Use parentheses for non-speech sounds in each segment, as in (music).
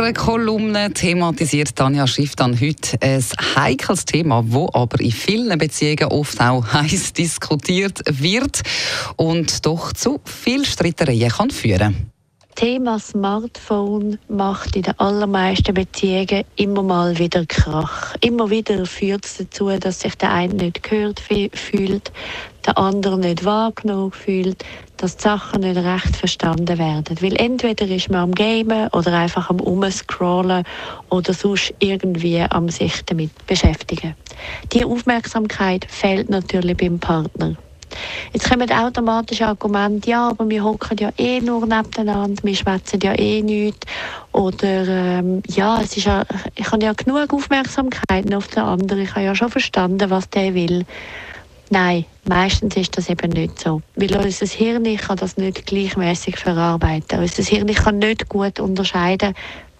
ihrer Kolumne thematisiert Tanja Schiff dann heute ein heikles Thema, wo aber in vielen Beziehungen oft auch (laughs) heiß diskutiert wird und doch zu viel Streitereien kann führen Thema Smartphone macht in den allermeisten Beziehungen immer mal wieder Krach. Immer wieder führt es dazu, dass sich der eine nicht gehört fühlt, der andere nicht wahrgenommen fühlt, dass die Sachen nicht recht verstanden werden. Weil entweder ist man am Gamen oder einfach am Umscrollen oder sonst irgendwie am sich damit beschäftigen. Die Aufmerksamkeit fehlt natürlich beim Partner. Jetzt kommen automatisch Argumente, ja, aber wir hocken ja eh nur nebeneinander, wir schwätzen ja eh nichts. Oder ähm, ja, es ist ja, ich habe ja genug Aufmerksamkeit auf den anderen, ich habe ja schon verstanden, was der will. Nein, meistens ist das eben nicht so. Weil unser Hirn kann das nicht gleichmäßig verarbeiten. Unser Hirn kann nicht gut unterscheiden,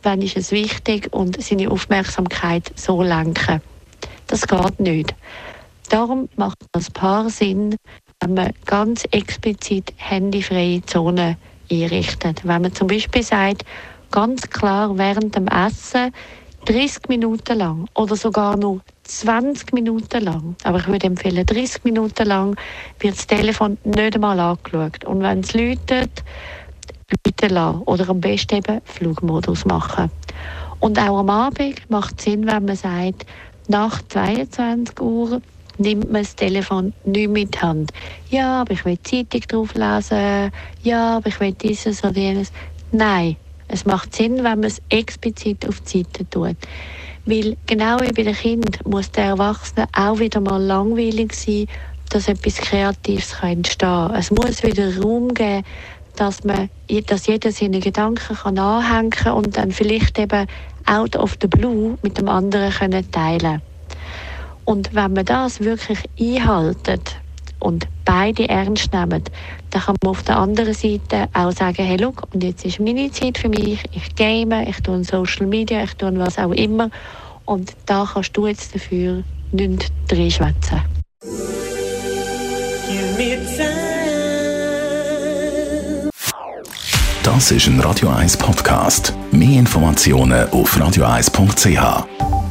wann ist es wichtig und seine Aufmerksamkeit so lenken. Das geht nicht. Darum macht das Paar Sinn, wenn man ganz explizit handyfreie Zonen einrichtet. Wenn man zum Beispiel sagt, ganz klar während dem Essen 30 Minuten lang oder sogar nur 20 Minuten lang, aber ich würde empfehlen, 30 Minuten lang wird das Telefon nicht einmal angeschaut. Und wenn es läutet, läuten lassen oder am besten eben Flugmodus machen. Und auch am Abend macht es Sinn, wenn man sagt, nach 22 Uhr nimmt man das Telefon nicht mit Hand. Ja, aber ich will Zeitung drauf lesen. Ja, aber ich will dieses oder jenes. Nein, es macht Sinn, wenn man es explizit auf die Seite tut. Weil genau wie bei den Kind muss der Erwachsene auch wieder mal langweilig sein, dass etwas Kreatives entstehen kann. Es muss wieder Raum geben, dass, man, dass jeder seine Gedanken kann anhängen kann und dann vielleicht eben out of the blue mit dem anderen können teilen kann. Und wenn man das wirklich einhaltet und beide ernst nehmen, dann kann man auf der anderen Seite auch sagen, hey, look, und jetzt ist meine Zeit für mich, ich game, ich tue Social Media, ich tue was auch immer und da kannst du jetzt dafür nicht reinschwätzen. Das ist ein Radio 1 Podcast. Mehr Informationen auf radio1.ch.